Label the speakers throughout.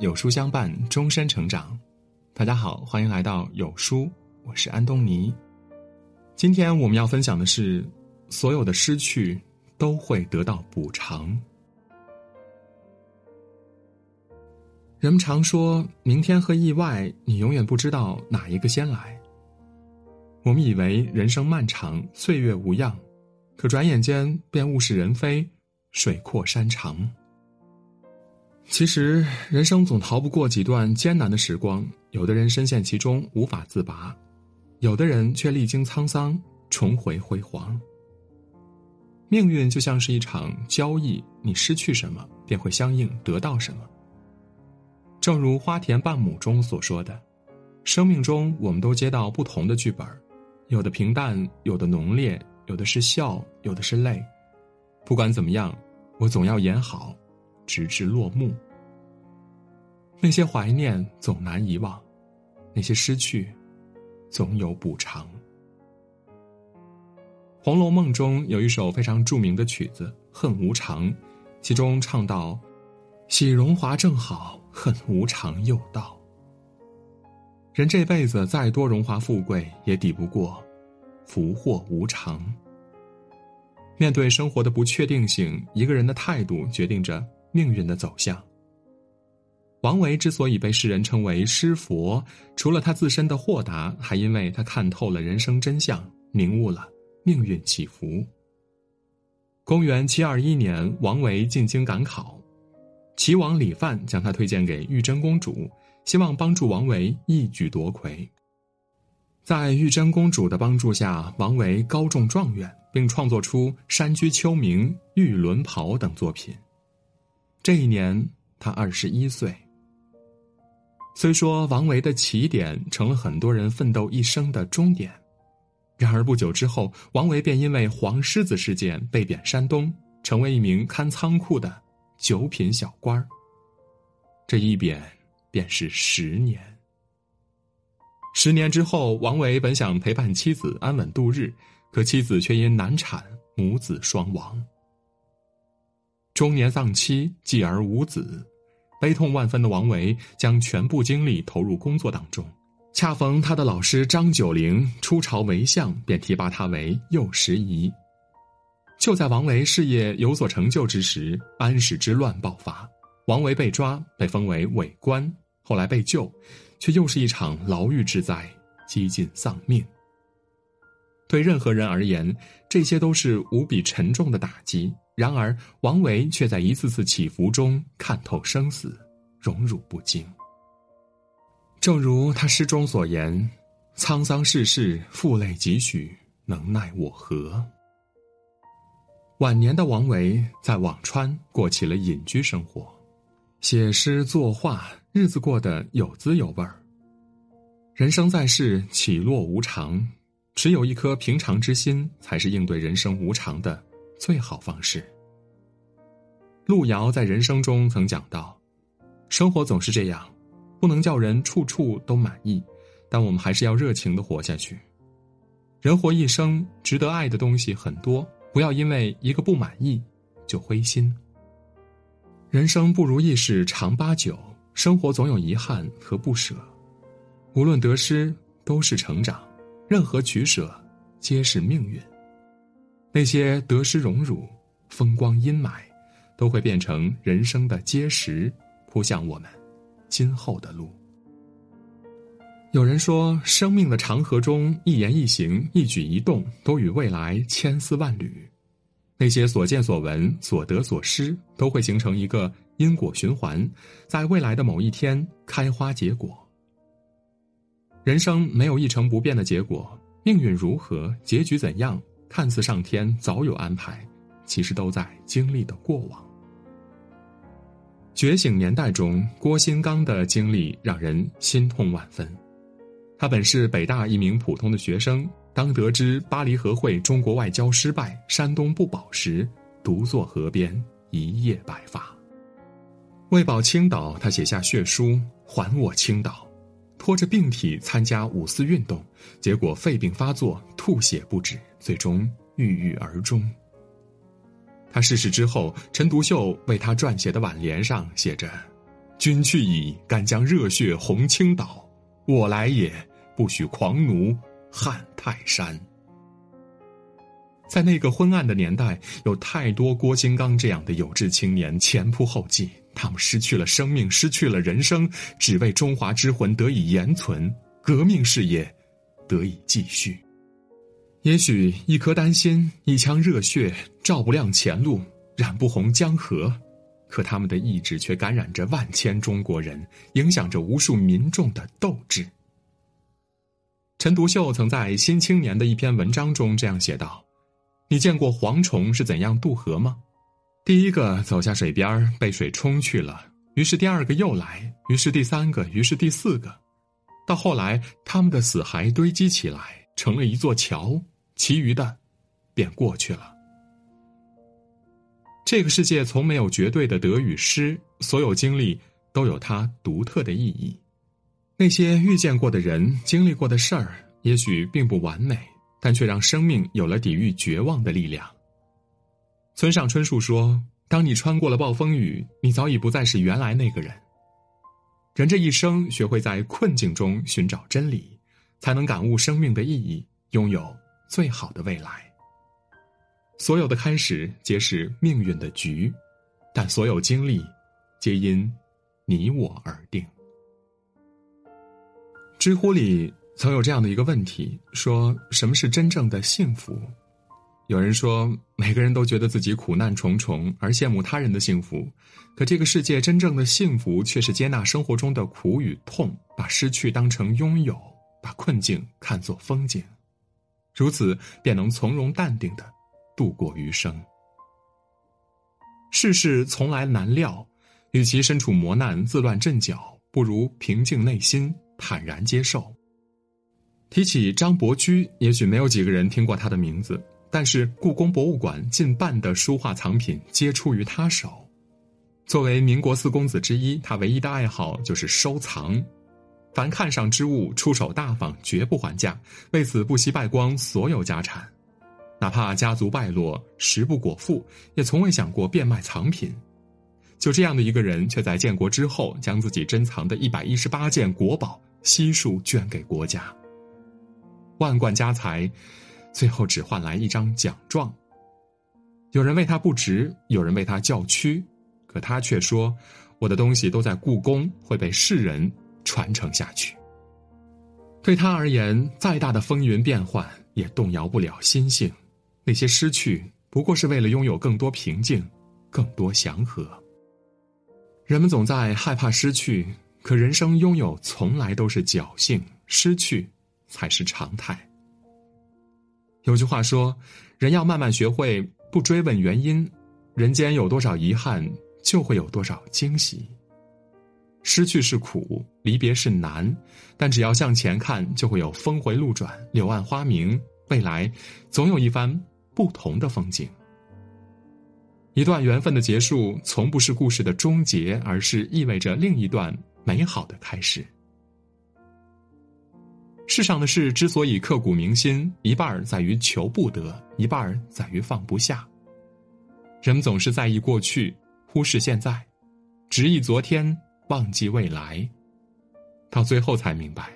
Speaker 1: 有书相伴，终身成长。大家好，欢迎来到有书，我是安东尼。今天我们要分享的是：所有的失去都会得到补偿。人们常说，明天和意外，你永远不知道哪一个先来。我们以为人生漫长，岁月无恙，可转眼间便物是人非，水阔山长。其实，人生总逃不过几段艰难的时光。有的人深陷其中无法自拔，有的人却历经沧桑重回辉煌。命运就像是一场交易，你失去什么，便会相应得到什么。正如《花田半亩》中所说的：“生命中，我们都接到不同的剧本，有的平淡，有的浓烈，有的是笑，有的是泪。不管怎么样，我总要演好。”直至落幕。那些怀念总难遗忘，那些失去，总有补偿。《红楼梦》中有一首非常著名的曲子《恨无常》，其中唱到：“喜荣华正好，恨无常又到。”人这辈子再多荣华富贵，也抵不过福祸无常。面对生活的不确定性，一个人的态度决定着。命运的走向。王维之所以被世人称为诗佛，除了他自身的豁达，还因为他看透了人生真相，明悟了命运起伏。公元七二一年，王维进京赶考，齐王李范将他推荐给玉真公主，希望帮助王维一举夺魁。在玉真公主的帮助下，王维高中状元，并创作出《山居秋暝》《玉轮袍》等作品。这一年，他二十一岁。虽说王维的起点成了很多人奋斗一生的终点，然而不久之后，王维便因为黄狮子事件被贬山东，成为一名看仓库的九品小官这一贬便是十年。十年之后，王维本想陪伴妻子安稳度日，可妻子却因难产，母子双亡。中年丧妻，继而无子，悲痛万分的王维将全部精力投入工作当中。恰逢他的老师张九龄出朝为相，便提拔他为右拾遗。就在王维事业有所成就之时，安史之乱爆发，王维被抓，被封为伪官，后来被救，却又是一场牢狱之灾，几近丧命。对任何人而言，这些都是无比沉重的打击。然而，王维却在一次次起伏中看透生死，荣辱不惊。正如他诗中所言：“沧桑世事，负累几许，能奈我何？”晚年的王维在辋川过起了隐居生活，写诗作画，日子过得有滋有味儿。人生在世，起落无常，持有一颗平常之心，才是应对人生无常的。最好方式。路遥在人生中曾讲到：“生活总是这样，不能叫人处处都满意，但我们还是要热情的活下去。人活一生，值得爱的东西很多，不要因为一个不满意就灰心。人生不如意事常八九，生活总有遗憾和不舍，无论得失都是成长，任何取舍皆是命运。”那些得失荣辱、风光阴霾，都会变成人生的阶石，铺向我们今后的路。有人说，生命的长河中，一言一行、一举一动，都与未来千丝万缕。那些所见所闻、所得所失，都会形成一个因果循环，在未来的某一天开花结果。人生没有一成不变的结果，命运如何，结局怎样？看似上天早有安排，其实都在经历的过往。觉醒年代中，郭新刚的经历让人心痛万分。他本是北大一名普通的学生，当得知巴黎和会中国外交失败，山东不保时，独坐河边，一夜白发。为保青岛，他写下血书：“还我青岛。”拖着病体参加五四运动，结果肺病发作，吐血不止，最终郁郁而终。他逝世之后，陈独秀为他撰写的挽联上写着：“君去矣，敢将热血红青岛；我来也，不许狂奴撼泰山。在那个昏暗的年代，有太多郭金刚这样的有志青年前仆后继，他们失去了生命，失去了人生，只为中华之魂得以延存，革命事业得以继续。也许一颗丹心，一腔热血，照不亮前路，染不红江河，可他们的意志却感染着万千中国人，影响着无数民众的斗志。陈独秀曾在《新青年》的一篇文章中这样写道。你见过蝗虫是怎样渡河吗？第一个走下水边被水冲去了，于是第二个又来，于是第三个，于是第四个，到后来他们的死骸堆积起来，成了一座桥，其余的便过去了。这个世界从没有绝对的得与失，所有经历都有它独特的意义。那些遇见过的人、经历过的事儿，也许并不完美。但却让生命有了抵御绝望的力量。村上春树说：“当你穿过了暴风雨，你早已不再是原来那个人。”人这一生，学会在困境中寻找真理，才能感悟生命的意义，拥有最好的未来。所有的开始皆是命运的局，但所有经历，皆因你我而定。知乎里。曾有这样的一个问题：说什么是真正的幸福？有人说，每个人都觉得自己苦难重重，而羡慕他人的幸福。可这个世界真正的幸福，却是接纳生活中的苦与痛，把失去当成拥有，把困境看作风景，如此便能从容淡定的度过余生。世事从来难料，与其身处磨难自乱阵脚，不如平静内心，坦然接受。提起张伯驹，也许没有几个人听过他的名字，但是故宫博物馆近半的书画藏品皆出于他手。作为民国四公子之一，他唯一的爱好就是收藏，凡看上之物，出手大方，绝不还价，为此不惜败光所有家产，哪怕家族败落，食不果腹，也从未想过变卖藏品。就这样的一个人，却在建国之后，将自己珍藏的一百一十八件国宝悉数捐给国家。万贯家财，最后只换来一张奖状。有人为他不值，有人为他叫屈，可他却说：“我的东西都在故宫，会被世人传承下去。”对他而言，再大的风云变幻也动摇不了心性。那些失去，不过是为了拥有更多平静，更多祥和。人们总在害怕失去，可人生拥有从来都是侥幸，失去。才是常态。有句话说：“人要慢慢学会不追问原因，人间有多少遗憾，就会有多少惊喜。失去是苦，离别是难，但只要向前看，就会有峰回路转、柳暗花明，未来总有一番不同的风景。一段缘分的结束，从不是故事的终结，而是意味着另一段美好的开始。”世上的事之所以刻骨铭心，一半在于求不得，一半在于放不下。人们总是在意过去，忽视现在，执意昨天，忘记未来，到最后才明白，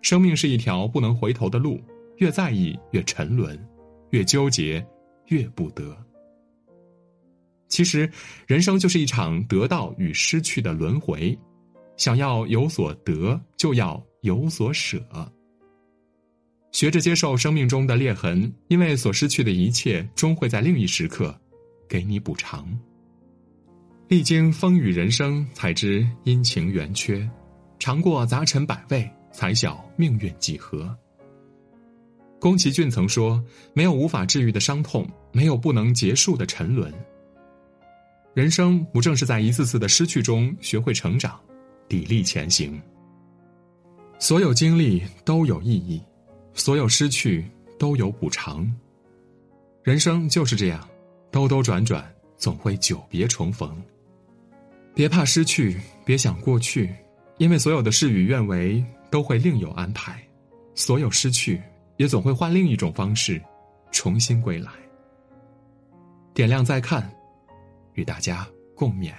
Speaker 1: 生命是一条不能回头的路，越在意越沉沦，越纠结越不得。其实，人生就是一场得到与失去的轮回，想要有所得，就要有所舍。学着接受生命中的裂痕，因为所失去的一切，终会在另一时刻，给你补偿。历经风雨人生，才知阴晴圆缺；尝过杂陈百味，才晓命运几何。宫崎骏曾说：“没有无法治愈的伤痛，没有不能结束的沉沦。人生不正是在一次次的失去中学会成长，砥砺前行？所有经历都有意义。”所有失去都有补偿，人生就是这样，兜兜转转，总会久别重逢。别怕失去，别想过去，因为所有的事与愿违都会另有安排，所有失去也总会换另一种方式重新归来。点亮再看，与大家共勉。